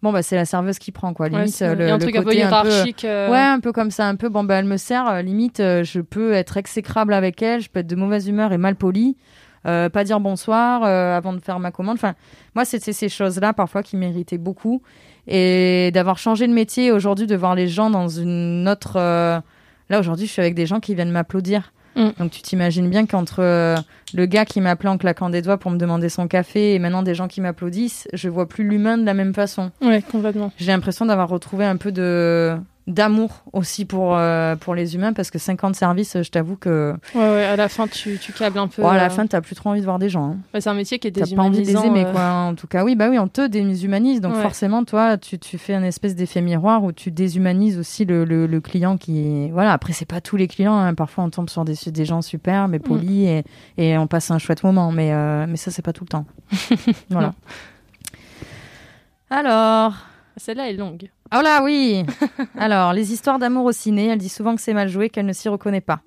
bon bah c'est la serveuse qui prend quoi. Ouais, Limite, c'est- euh, il le, y a un le truc un peu côté un peu- hiérarchique. euh, Ouais, un peu comme ça, un peu. Bon, bah, elle me sert. euh, limite, euh, je peux être exécrable avec elle. Je peux être de mauvaise humeur et mal poli. euh, pas dire bonsoir euh, avant de faire ma commande. Enfin, moi, c'était ces choses-là parfois qui m'irritaient beaucoup. Et d'avoir changé de métier aujourd'hui, de voir les gens dans une autre. Là, aujourd'hui, je suis avec des gens qui viennent m'applaudir. Mm. Donc, tu t'imagines bien qu'entre euh, le gars qui m'appelait en claquant des doigts pour me demander son café et maintenant des gens qui m'applaudissent, je vois plus l'humain de la même façon Ouais, complètement. j'ai l'impression d'avoir retrouvé un peu de d'amour aussi pour euh, pour les humains parce que 50 services je t'avoue que Ouais, ouais, à la fin, tu, tu câbles un peu. bon, à la euh, fin t'as plus trop envie de voir des gens hein. ouais, c'est un métier qui est t'as pas envie de les déshumanisant. aimer euh, quoi en tout cas oui bah oui on te déshumanise donc Ouais. forcément toi tu, tu fais un espèce d'effet miroir où tu déshumanises aussi le, le, le client qui voilà après c'est pas tous les clients hein. parfois on tombe sur des, des gens super Mm. mais polis et, et on passe un chouette moment mais euh, mais ça c'est pas tout le temps [laughs] voilà Non. alors Celle-là est longue. Oh là oui [laughs] Alors, les histoires d'amour au ciné, elle dit souvent que c'est mal joué, qu'elle ne s'y reconnaît pas.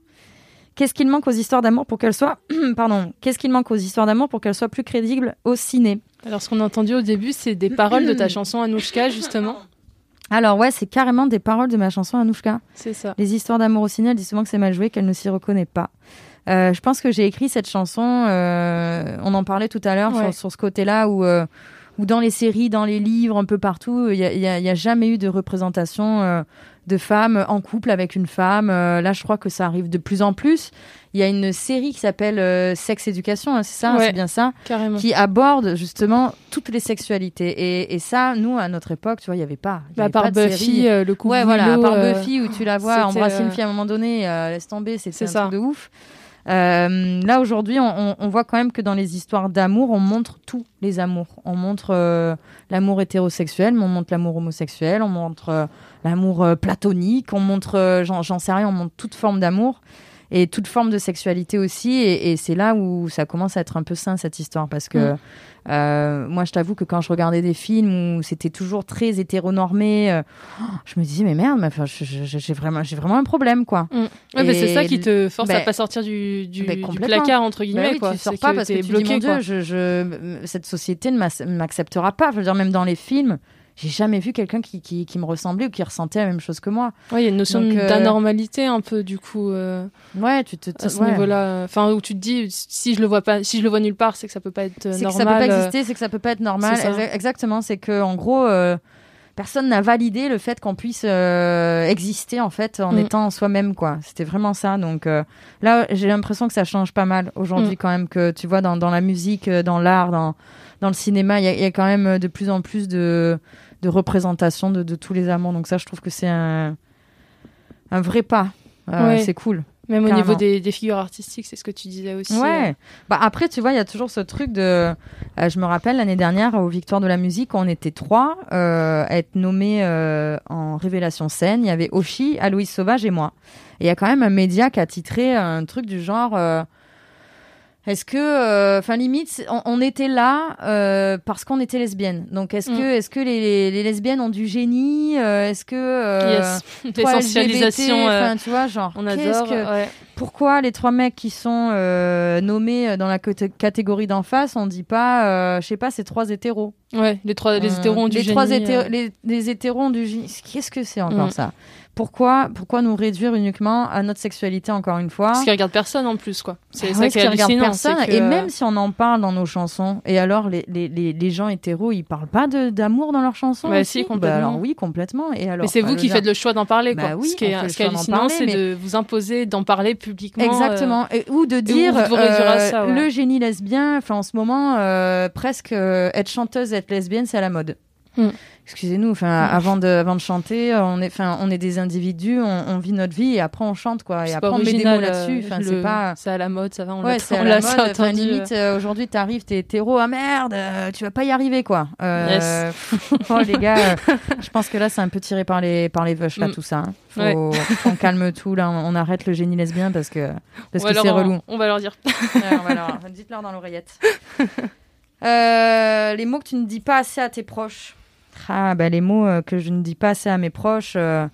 Qu'est-ce qu'il manque aux histoires d'amour pour qu'elles soient... [clears throat] Pardon. Qu'est-ce qu'il manque aux histoires d'amour pour qu'elles soient plus crédibles au ciné Alors, ce qu'on a entendu au début, c'est des paroles de ta [clears throat] chanson Anouchka, justement. Alors ouais, c'est carrément des paroles de ma chanson Anouchka. C'est ça. Les histoires d'amour au ciné, elle dit souvent que c'est mal joué, qu'elle ne s'y reconnaît pas. Euh, je pense que j'ai écrit cette chanson, euh, on en parlait tout à l'heure, Ouais. sur, sur ce côté-là où, euh, où dans les séries, dans les livres, un peu partout, il n'y a, jamais eu de représentation euh, de femmes en couple avec une femme. Euh, là, je crois que ça arrive de plus en plus. Il y a une série qui s'appelle euh, Sex Education, hein, c'est ça, hein, Ouais. c'est bien ça Carrément. qui aborde justement toutes les sexualités. Et, et ça, nous, à notre époque, tu vois, il n'y avait pas. Y Bah, à avait part pas de Buffy, série. euh, le couple Ouais, voilà, à part Buffy où tu la vois embrasser une fille à un moment donné, laisse tomber, C'est un ça. truc de ouf. Euh, là aujourd'hui, on, voit quand même que dans les histoires d'amour, on montre tous les amours. On montre euh, l'amour hétérosexuel, mais on montre l'amour homosexuel, on montre euh, l'amour platonique, on montre, j'en sais rien, on montre toute forme d'amour et toute forme de sexualité aussi. Et, et c'est là où ça commence à être un peu sain cette histoire parce que Mm. Euh, moi, je t'avoue que quand je regardais des films où c'était toujours très hétéronormé, euh, je me disais mais merde, mais j'ai vraiment, vraiment un problème quoi. Ouais, bah, c'est ça qui te force à bah, pas sortir du, du, bah, du placard, entre Bah guillemets. oui, quoi. tu sors pas parce que tu dis bloqué, mon Dieu, quoi. je, je- cette société ne m'ac- m'acceptera pas. Je veux dire même dans les films, j'ai jamais vu quelqu'un qui, qui, qui me ressemblait ou qui ressentait la même chose que moi. Ouais, il y a une notion euh, d'anormalité un peu, du coup, euh, Ouais, tu te, à ce ouais. niveau-là. Enfin, où tu te dis, si je le vois pas, si je le vois nulle part, c'est que ça peut pas être euh, C'est que normal. ça peut pas exister, c'est que ça peut pas être normal. Exactement, c'est que en gros, euh, personne n'a validé le fait qu'on puisse exister en fait en Mm. étant soi-même quoi. C'était vraiment ça. Donc là, j'ai l'impression que ça change pas mal aujourd'hui Mm. quand même. Que tu vois dans, dans la musique, dans l'art, dans dans le cinéma, il y, a- il y a quand même euh, de plus en plus de de représentation de, de tous les amours. Donc ça, je trouve que c'est un un vrai pas. Euh, Ouais. C'est cool. Même au niveau des, des figures artistiques, c'est ce que tu disais aussi. Ouais. euh. Bah après, tu vois, il y a toujours ce truc de. euh, je me rappelle l'année dernière aux Victoires de la musique, on était trois euh, à être nommés en révélation scène. Il y avait Oshi, Aloïs Sauvage et moi. Et il y a quand même un média qui a titré un truc du genre. Est-ce que, euh, enfin limite, on, on était là euh, parce qu'on était lesbiennes. Donc est-ce Mm. que, est-ce que les, les lesbiennes ont du génie Euh, Est-ce que Yes. toi, L'essentialisation. Tu vois, genre, on adore. que- ouais. Pourquoi les trois mecs qui sont euh, nommés dans la catégorie d'en face, on dit pas, euh, je sais pas, c'est trois hétéros. Ouais, les trois, les Euh, hétéros ont du les génie. trois hété- euh. les, les hétéros ont du génie. Qu'est-ce que c'est encore Mm. ça? Pourquoi, pourquoi nous réduire uniquement à notre sexualité encore une fois? Parce qu'ils regardent personne en plus, quoi. C'est Ah ça ouais, qui regardent hallucinant. personne. que- Et même si on en parle dans nos chansons, et alors les, les, les, les gens hétéros, ils parlent pas de- d'amour dans leurs chansons Bah aussi? si, complètement. alors oui, complètement. Et alors, Mais c'est enfin, vous qui faites le choix d'en parler, Bah quoi. oui, ce qui est, ce qui est hallucinant, c'est mais- de vous imposer d'en parler publiquement. euh, Exactement. Et- ou de dire euh, ça, ouais. le génie lesbien. Enfin, en ce moment, euh, presque euh, être chanteuse, être lesbienne, c'est à la mode. Hmm. Excusez-nous. Enfin, avant de avant de chanter, on est, enfin, on est des individus, on, on vit notre vie et après on chante quoi. Et après on met des mots là-dessus. euh, Enfin, c'est pas. C'est à la mode, ça va. On Ouais, [laughs] c'est à la mode. Enfin, limite, euh, aujourd'hui, t'arrives, t'es hétéro, ah merde, euh, tu vas pas y arriver, quoi. Euh, [laughs] oh, les gars, je pense que là, c'est un peu tiré par les, par les veuches, là, Mm. tout ça. hein. Faut, Ouais. on calme tout, là, on, on arrête le génie lesbien parce que, parce que c'est relou. On va leur dire. Ouais, leur- Dites-leur dans l'oreillette. Euh, les mots que tu ne dis pas assez à tes proches. Ah, bah, les mots euh, que je ne dis pas assez à mes proches. euh,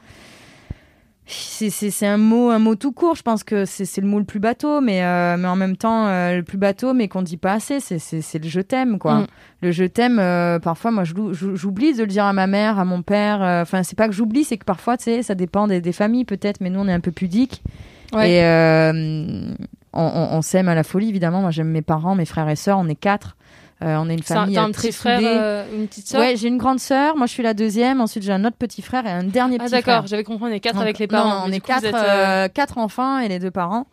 c'est- un mot, un mot tout court. Je pense que c'est c'est le mot le plus bateau, mais, euh, mais en même temps, euh, le plus bateau, mais qu'on dit pas assez, c'est- le je t'aime, quoi. Mm. Le je t'aime, euh, parfois, moi, j'oublie de le dire à ma mère, à mon père. Enfin, c'est pas que j'oublie, c'est que parfois, tu sais, ça dépend des, des familles, peut-être, mais nous, on est un peu pudiques. Ouais. Et on, on- on s'aime à la folie, évidemment. Moi, j'aime mes parents, mes frères et sœurs. On est quatre. Euh, on est une famille T'as un très petit frère, euh, une petite sœur. Ouais, j'ai une grande sœur. Moi, je suis la deuxième. Ensuite, j'ai un autre petit frère et un dernier Ah petit d'accord, frère. j'avais compris, on est quatre Donc, avec les non, parents. on mais est coup, quatre, êtes, euh, euh, quatre enfants et les deux parents.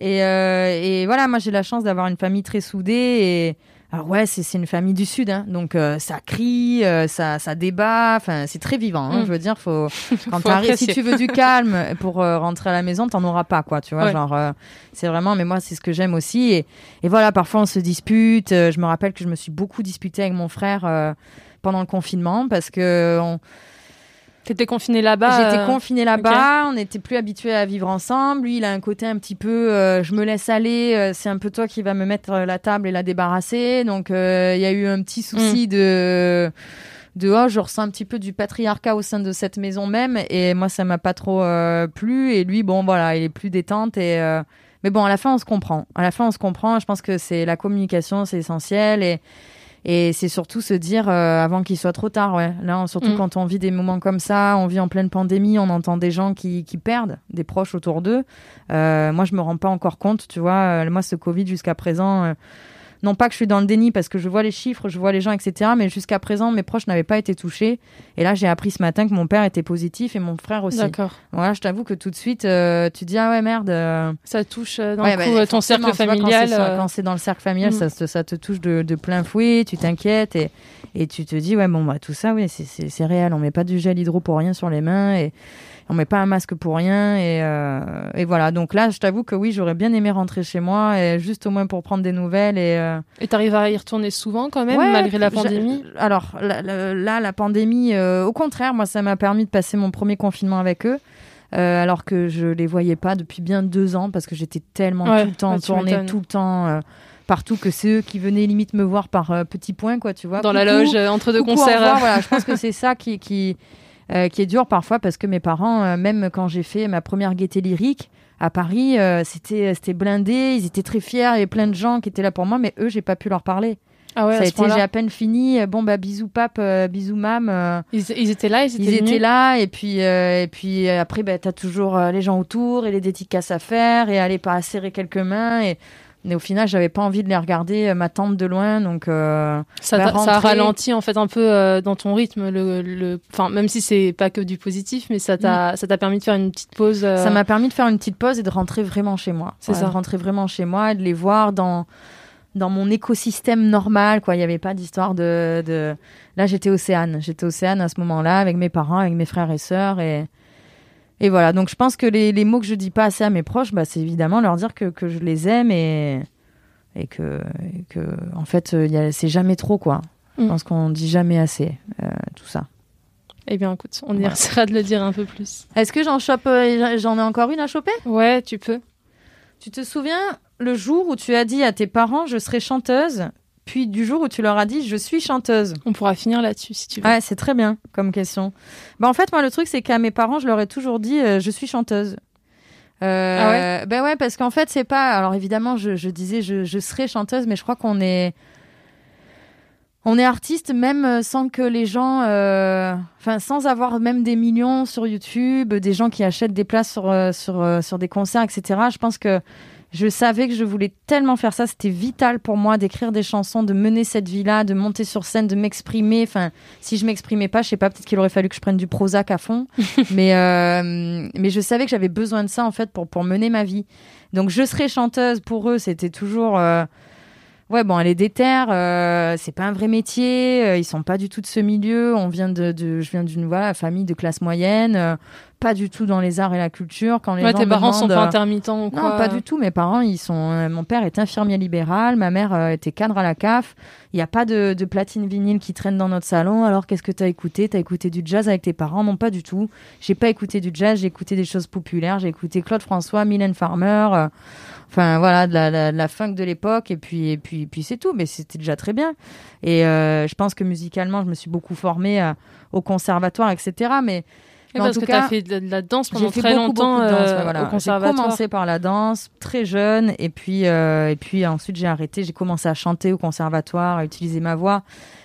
Et, et voilà, moi, j'ai la chance d'avoir une famille très soudée. Et alors, ouais, c'est c'est une famille du Sud. hein. Donc, euh, ça crie, euh, ça, ça débat. Enfin, c'est très vivant. hein. Mm. Je veux dire, faut, [laughs] quand Faut t'arrives- si tu veux du calme pour euh, rentrer à la maison, t'en auras pas, quoi. Tu vois, Ouais. genre, euh, c'est vraiment, mais moi, c'est ce que j'aime aussi. Et, et voilà, parfois, on se dispute. Euh, je me rappelle que je me suis beaucoup disputée avec mon frère euh, pendant le confinement parce que on, T'étais confiné là-bas. J'étais euh, confinée là-bas, on n'était plus habitués à vivre ensemble. Lui, il a un côté un petit peu, euh, je me laisse aller, euh, c'est un peu toi qui va me mettre euh, la table et la débarrasser. Donc, euh, il y a eu un petit Mm. souci de, de, oh, je ressens un petit peu du patriarcat au sein de cette maison même. Et moi, ça m'a pas trop euh, plu. Et lui, bon, voilà, il est plus détente. Et, euh, mais bon, à la fin, on se comprend. À la fin, on se comprend. Je pense que c'est la communication, c'est essentiel. Et, et c'est surtout se dire euh, avant qu'il soit trop tard, ouais. Là, surtout Mm. quand on vit des moments comme ça, on vit en pleine pandémie, on entend des gens qui, qui perdent des proches autour d'eux. Euh, moi, je me rends pas encore compte, tu vois. Euh, moi, ce Covid jusqu'à présent, euh, non pas que je suis dans le déni parce que je vois les chiffres, je vois les gens, etc. Mais jusqu'à présent, mes proches n'avaient pas été touchés. Et là, j'ai appris ce matin que mon père était positif et mon frère aussi. D'accord. Voilà, je t'avoue que tout de suite, euh, tu dis ah ouais merde. euh, Ça touche euh, Ouais, coup bah, ton cercle tu vois, quand familial. c'est dans le cercle familial, Mm. ça, te, ça te touche de, de plein fouet, tu t'inquiètes et, et tu te dis, ouais, bon, bah, tout ça, oui, c'est réel. On met pas du gel hydro pour rien sur les mains et on met pas un masque pour rien. Et, euh, et voilà. Donc là, je t'avoue que oui, j'aurais bien aimé rentrer chez moi, et juste au moins pour prendre des nouvelles. Et, euh, Et t'arrives à y retourner souvent quand même, Ouais, malgré la pandémie? Alors là, la pandémie, euh, au contraire, moi, ça m'a permis de passer mon premier confinement avec eux. euh, alors que je les voyais pas depuis bien deux ans parce que j'étais tellement Ouais, tout le temps tournée tout le temps partout que c'est eux qui venaient limite me voir par petits points quoi tu vois Dans la loge, entre deux coucou, concerts. revoir, voilà je pense que c'est ça qui qui euh, qui est dur parfois parce que mes parents euh, même quand j'ai fait ma première gaieté lyrique à Paris euh, c'était c'était blindé ils étaient très fiers il y avait plein de gens qui étaient là pour moi mais eux j'ai pas pu leur parler Ah ouais, ça à a été, j'ai à peine fini. Bon, bah, bisous pape, euh, bisous mam. euh, Ils, ils étaient là, ils étaient, ils étaient là, et puis, euh, et puis après, bah, t'as toujours les gens autour et les dédicaces à faire, et aller pas serrer quelques mains. Et, mais au final, j'avais pas envie de les regarder, euh, ma tante de loin, donc. euh, Ça, bah, ça rentrer- ralenti en fait un peu euh, dans ton rythme, le, le... Enfin, même si c'est pas que du positif, mais ça t'a, ça t'a permis de faire une petite pause. euh, Ça m'a permis de faire une petite pause et de rentrer vraiment chez moi. C'est Ouais, ça. De rentrer vraiment chez moi et de les voir dans dans mon écosystème normal quoi il n'y avait pas d'histoire de, de là j'étais océane j'étais océane à ce moment-là avec mes parents avec mes frères et sœurs et Et voilà, donc je pense que les, les mots que je dis pas assez à mes proches, bah, c'est évidemment leur dire que, que je les aime et, et, que, et que, en fait, y a- c'est jamais trop, quoi. Je Mm. pense qu'on dit jamais assez, euh, tout ça. Eh bien, écoute, on Voilà. essaiera de le dire un peu plus. Est-ce que j'en chope, euh, j'en ai encore une à choper? Ouais, tu peux. Tu te souviens le jour où tu as dit à tes parents je serai chanteuse, puis du jour où tu leur as dit je suis chanteuse On pourra finir là-dessus si tu veux. Ouais, c'est très bien comme question. Bah, en fait, moi, le truc, c'est qu'à mes parents, je leur ai toujours dit euh, je suis chanteuse. Euh, Ah ouais? Ben ouais, parce qu'en fait, c'est pas. Alors évidemment, je, je disais je, je serai chanteuse, mais je crois qu'on est. On est artiste même euh, sans que les gens, euh, enfin sans avoir même des millions sur YouTube, des gens qui achètent des places sur sur sur des concerts, etc. Je pense que je savais que je voulais tellement faire ça, c'était vital pour moi d'écrire des chansons, de mener cette vie-là, de monter sur scène, de m'exprimer. Enfin, si je m'exprimais pas, je sais pas, peut-être qu'il aurait fallu que je prenne du Prozac à fond, [laughs] mais euh, mais je savais que j'avais besoin de ça en fait pour pour mener ma vie. Donc je serais chanteuse pour eux, c'était toujours euh, Ouais, bon, elle est déterre, euh, c'est pas un vrai métier, euh, ils sont pas du tout de ce milieu, on vient de, de je viens d'une voilà, famille de classe moyenne, euh, pas du tout dans les arts et la culture. Quand les Ouais, gens tes parents sont pas euh, intermittents ou quoi non, pas du tout. Mes parents, ils sont. euh, mon père est infirmier libéral, ma mère euh, était cadre à la CAF. Il n'y a pas de, de platine vinyle qui traîne dans notre salon. Alors, qu'est-ce que t'as écouté? T'as écouté du jazz avec tes parents? Non, pas du tout. J'ai pas écouté du jazz. J'ai écouté des choses populaires. J'ai écouté Claude François, Mylène Farmer. euh, Enfin voilà, de la, la, la funk de l'époque et puis et puis puis c'est tout. Mais c'était déjà très bien. Et euh, je pense que musicalement, je me suis beaucoup formée euh, au conservatoire, etc. Mais Mais en parce tout que cas, t'as fait de la, danse pendant fait très beaucoup, longtemps beaucoup de danse, euh, ouais, voilà. au J'ai commencé par la danse très jeune et puis euh, et puis ensuite j'ai arrêté. J'ai commencé à chanter au conservatoire, à utiliser ma voix.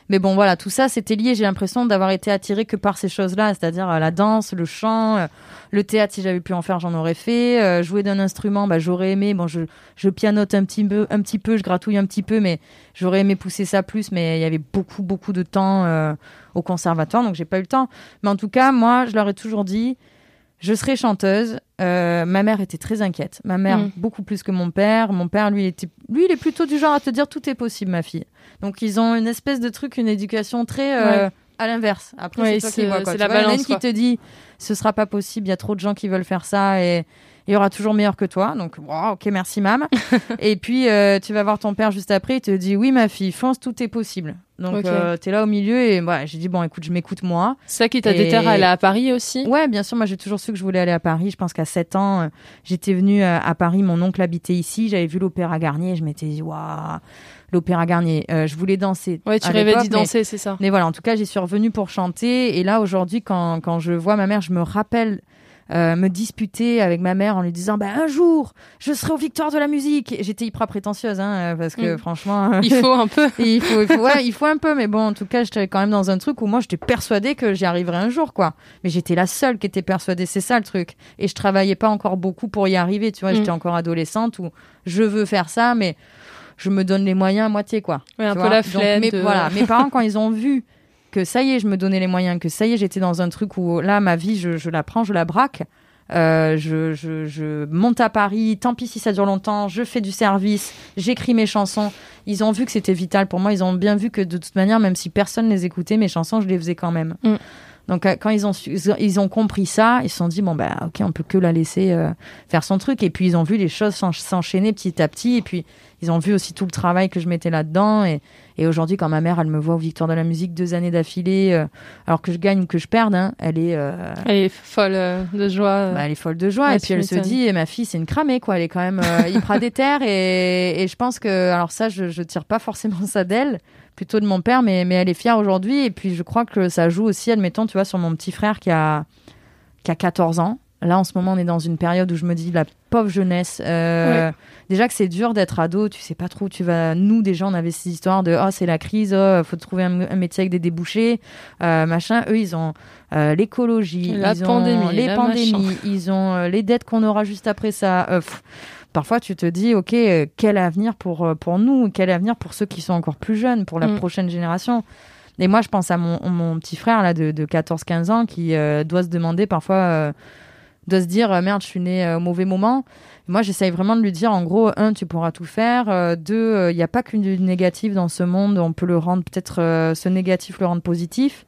Mais bon, voilà, tout ça, c'était lié. J'ai l'impression d'avoir été attirée que par ces choses-là, c'est-à-dire euh, la danse, le chant, euh, le théâtre. Si j'avais pu en faire, j'en aurais fait. Euh, jouer d'un instrument, bah, j'aurais aimé. Bon, je, je pianote un petit peu, un petit peu, je gratouille un petit peu, mais j'aurais aimé pousser ça plus. Mais il y avait beaucoup, beaucoup de temps euh, au conservatoire, donc j'ai pas eu le temps. Mais en tout cas, moi, je leur ai toujours dit, je serai chanteuse. Euh, ma mère était très inquiète. Ma mère, Mm. beaucoup plus que mon père. Mon père, lui, il était, lui, il est plutôt du genre à te dire tout est possible, ma fille. Donc, ils ont une espèce de truc, une éducation très euh, Ouais. à l'inverse. Après, Ouais, c'est toi qui vois. c'est Tu la vois, balance, qui te dit ce sera pas possible, il y a trop de gens qui veulent faire ça et il y aura toujours meilleur que toi. Donc, wow, ok, merci, mam. [laughs] et puis, euh, tu vas voir ton père juste après, il te dit oui, ma fille, fonce, tout est possible. Donc, Ok. euh, t'es là au milieu et ouais, j'ai dit bon, écoute, je m'écoute moi. C'est ça qui t'a Et- déterré à aller à Paris aussi? Ouais, bien sûr. Moi, j'ai toujours su que je voulais aller à Paris. Je pense qu'à 7 ans, euh, j'étais venue à, à Paris. Mon oncle habitait ici. J'avais vu l'Opéra Garnier. Je m'étais dit, waouh, l'Opéra Garnier. Euh, je voulais danser. Ouais, tu rêvais d'y danser, c'est ça. Mais voilà, en tout cas, j'y suis revenue pour chanter. Et là, aujourd'hui, quand, quand je vois ma mère, je me rappelle euh, me disputer avec ma mère en lui disant bah, un jour, je serai aux victoires de la musique. J'étais hyper prétentieuse, hein, euh, parce que Mm. franchement. [laughs] Il faut un peu. [laughs] il faut, il faut, ouais, il faut un peu, mais bon, en tout cas, j'étais quand même dans un truc où moi, j'étais persuadée que j'y arriverais un jour, quoi. Mais j'étais la seule qui était persuadée, c'est ça le truc. Et je travaillais pas encore beaucoup pour y arriver, tu vois. Mm. J'étais encore adolescente où je veux faire ça, mais je me donne les moyens à moitié, quoi. Ouais, un peu la flemme. de- voilà, mes [laughs] parents, quand ils ont vu que ça y est, je me donnais les moyens, que ça y est, j'étais dans un truc où là, ma vie, je, je la prends, je la braque. Euh, je, je, je monte à Paris, tant pis si ça dure longtemps, je fais du service, j'écris mes chansons. Ils ont vu que c'était vital pour moi, ils ont bien vu que de toute manière, même si personne les écoutait, mes chansons, je les faisais quand même. Mm. Donc euh, quand ils ont, ils ont compris ça, ils se sont dit, bon, bah ok, on peut que la laisser euh, faire son truc. Et puis ils ont vu les choses s'en- s'enchaîner petit à petit. Et puis ils ont vu aussi tout le travail que je mettais là-dedans. Et, et aujourd'hui, quand ma mère, elle me voit aux Victoires de la musique deux années d'affilée, euh, alors que je gagne ou que je perde, hein, elle est... euh, Elle est folle de joie. bah, elle est folle de joie Ouais, et puis elle se dit eh, ma fille c'est une cramée quoi elle est quand même euh, hyper déterre et, et je pense que alors ça je, je tire pas forcément ça d'elle plutôt de mon père mais, mais elle est fière aujourd'hui. Et puis je crois que ça joue aussi admettons tu vois sur mon petit frère qui a qui a 14 ans. Là en ce moment on est dans une période où je me dis la pauvre jeunesse euh, déjà que c'est dur d'être ado tu sais pas trop où tu vas nous déjà on avait ces histoires de oh c'est la crise oh, faut trouver un, un métier avec des débouchés euh, machin. Eux ils ont euh, l'écologie ils ont les pandémies ils ont les dettes qu'on aura juste après ça. Pff, parfois tu te dis ok euh, quel avenir pour euh, pour nous quel avenir pour ceux qui sont encore plus jeunes pour la Mm. prochaine génération. Et moi je pense à mon, mon petit frère là de, de 14-15 ans qui euh, doit se demander parfois euh, doit se dire merde je suis né au mauvais moment. Moi j'essaye vraiment de lui dire en gros un tu pourras tout faire. Deux il n'y a pas qu'une négative dans ce monde. On peut le rendre peut-être ce négatif le rendre positif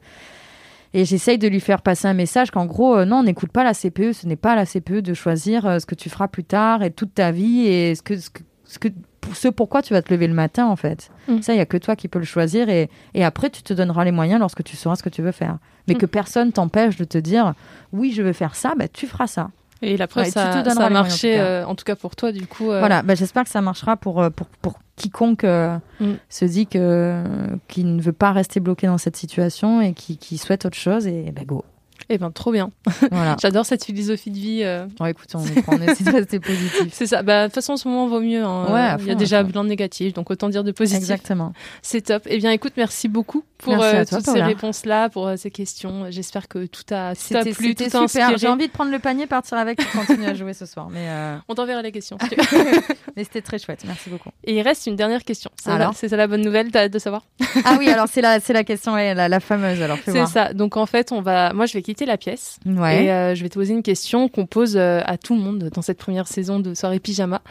Et j'essaye de lui faire passer un message qu'en gros, euh, non, on n'écoute pas la CPE, ce n'est pas la CPE de choisir euh, ce que tu feras plus tard et toute ta vie et ce que, ce que, ce que pour ce pourquoi tu vas te lever le matin en fait. Mm. Ça, il y a que toi qui peux le choisir et, et après tu te donneras les moyens lorsque tu sauras ce que tu veux faire. Mais Mm. que personne t'empêche de te dire oui, je veux faire ça, bah, tu feras ça. Et la preuve, Ouais, tu ça, ça a moyens, en marché, tout cas. euh, en tout cas pour toi, du coup. euh, Voilà, bah, j'espère que ça marchera pour, pour, pour quiconque euh, Mm. se dit que qui ne veut pas rester bloqué dans cette situation et qui, qui souhaite autre chose et bah, go. Eh ben, trop bien. [laughs] Voilà. J'adore cette philosophie de vie. euh, Bon, écoute, on, prend, on essaie de rester [laughs] positif. C'est ça. Bah, de toute façon, en ce moment, vaut mieux. hein. Ouais, Il y a déjà plein de négatifs, donc autant dire de positif. Exactement. C'est top. Eh bien, écoute, merci beaucoup pour Merci euh, toi, toutes ces réponses-là, pour euh, ces questions. J'espère que tout a, tout a plu, tout a super. J'ai envie de prendre le panier, partir avec et continuer à jouer ce soir. Mais, euh, On t'enverra les questions. si tu veux. [laughs] mais c'était très chouette. Merci beaucoup. Et il reste une dernière question. C'est Alors la- C'est ça la bonne nouvelle, t'as hâte de savoir? Ah oui, alors c'est la, la question, la, la fameuse. C'est ça. Donc en fait, on va. Moi, je vais quitter la pièce Ouais. et euh, je vais te poser une question qu'on pose euh, à tout le monde dans cette première saison de soirée pyjama.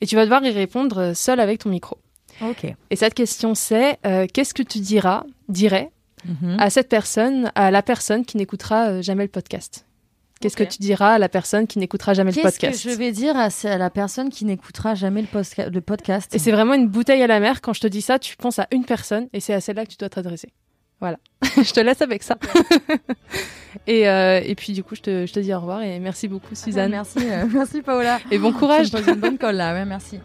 Et tu vas devoir y répondre euh, seul avec ton micro. Et cette question, c'est euh, qu'est-ce que tu diras, dirais Mhm. à cette personne, à la personne qui n'écoutera jamais le podcast? Qu'est-ce que tu diras à la personne qui n'écoutera jamais le Qu'est-ce que podcast? je vais dire à, la personne qui n'écoutera jamais le, le podcast? Et c'est vraiment une bouteille à la mer. Quand je te dis ça, tu penses à une personne et c'est à celle-là que tu dois t'adresser. Voilà. [laughs] je te laisse avec ça. [laughs] et, euh, et puis, du coup, je te, je te dis au revoir et merci beaucoup, Suzanne. Merci, euh, [laughs] merci Paola. Et bon courage. Poses une bonne colle là, ouais, merci.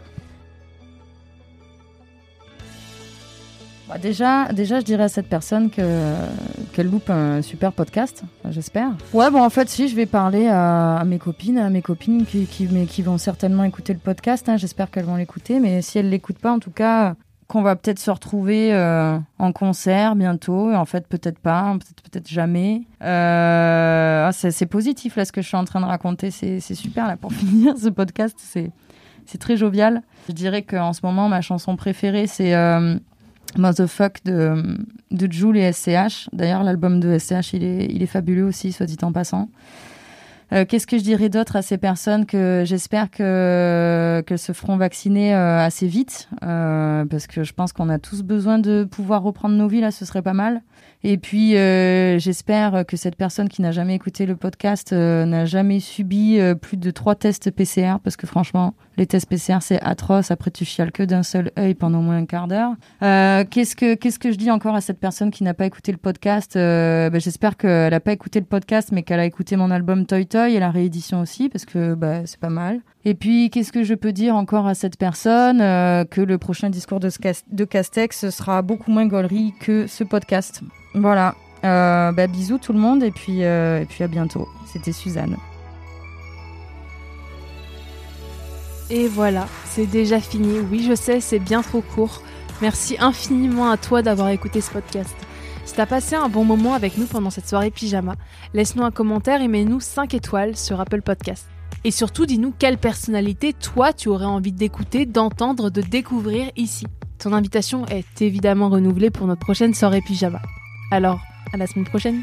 Bah, déjà, déjà, je dirais à cette personne que qu'elle loupe un super podcast, j'espère. Ouais, bon, en fait, si, je vais parler à, à mes copines, à mes copines qui, qui, mais qui vont certainement écouter le podcast. hein, j'espère qu'elles vont l'écouter, mais si elles l'écoutent pas, en tout cas, qu'on va peut-être se retrouver euh, en concert bientôt. En fait, peut-être pas, peut-être peut-être jamais. Euh, ah, c'est positif là ce que je suis en train de raconter. C'est super là pour [laughs] finir ce podcast. C'est c'est très jovial. Je dirais qu'en ce moment, ma chanson préférée, c'est euh, Motherfuck de, de Jul et SCH. D'ailleurs, l'album de SCH, il est, il est fabuleux aussi, soit dit en passant. Euh, Qu'est-ce que je dirais d'autre à ces personnes que j'espère que qu'elles se feront vacciner euh, assez vite euh, parce que je pense qu'on a tous besoin de pouvoir reprendre nos vies là, ce serait pas mal. Et puis euh, j'espère que cette personne qui n'a jamais écouté le podcast n'a jamais subi plus de trois tests PCR parce que franchement les tests PCR c'est atroce. Après tu chiales que d'un seul œil pendant au moins un quart d'heure. Euh, qu'est-ce que qu'est-ce que je dis encore à cette personne qui n'a pas écouté le podcast? Euh, ben, J'espère qu'elle n'a pas écouté le podcast mais qu'elle a écouté mon album Toy Toy et la réédition aussi parce que bah, c'est pas mal. Et puis qu'est-ce que je peux dire encore à cette personne? Euh, Que le prochain discours de, Cas- de Castex sera beaucoup moins gaulerie que ce podcast. Voilà. Bah, bisous tout le monde et puis, et puis à bientôt. C'était Suzanne. Et voilà, c'est déjà fini. Oui, je sais, c'est bien trop court. Merci infiniment à toi d'avoir écouté ce podcast. Si t'as passé un bon moment avec nous pendant cette soirée pyjama, laisse-nous un commentaire et mets-nous 5 étoiles sur Apple Podcast. Et surtout, dis-nous quelle personnalité toi tu aurais envie d'écouter, d'entendre, de découvrir ici. Ton invitation est évidemment renouvelée pour notre prochaine soirée pyjama. Alors, à la semaine prochaine.